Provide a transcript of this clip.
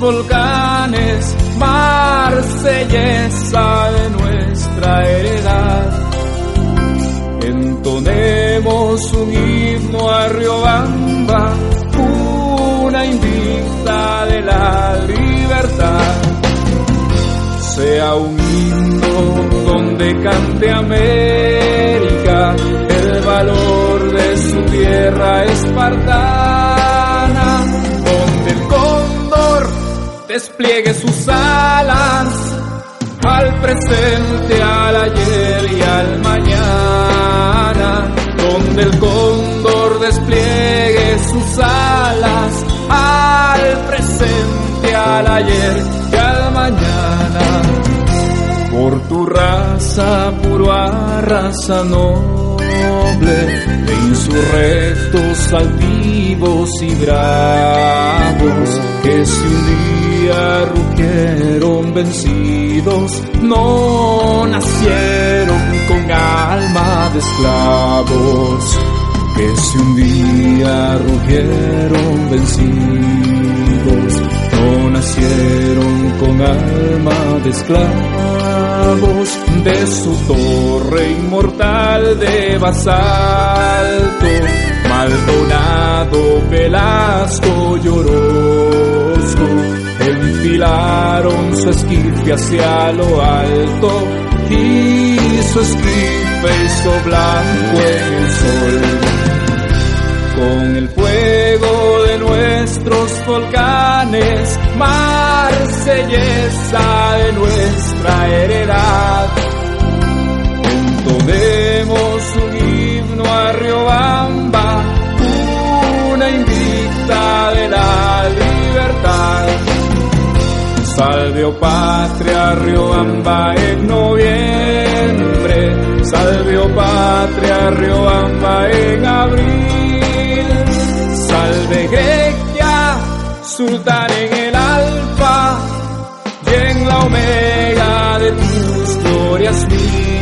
volcanes, marsellesa de nuestra heredad. Entonemos un himno a Riobamba, una invicta de la libertad. Sea un himno donde cante América el valor de su tierra espartana, despliegue sus alas al presente, al ayer y al mañana, donde el cóndor despliegue sus alas al presente, al ayer y al mañana. Por tu raza, puro raza noble, de insurrectos altivos y bravos, que si un día rugieron vencidos, no nacieron con alma de esclavos, que si un día rugieron vencidos, no nacieron con alma de esclavos. De su torre inmortal de basalto, Maldonado, Velasco Orozco, enfilaron su esquife hacia lo alto y su esquife hizo blanco el sol con el fuego de nuestros volcanes, marsellesa de nuestra heredad. Salve, oh patria, Riobamba en noviembre, salve, oh patria, Riobamba en abril, salve Grecia, sultán en el alfa. Y en la omega de tus glorias mil.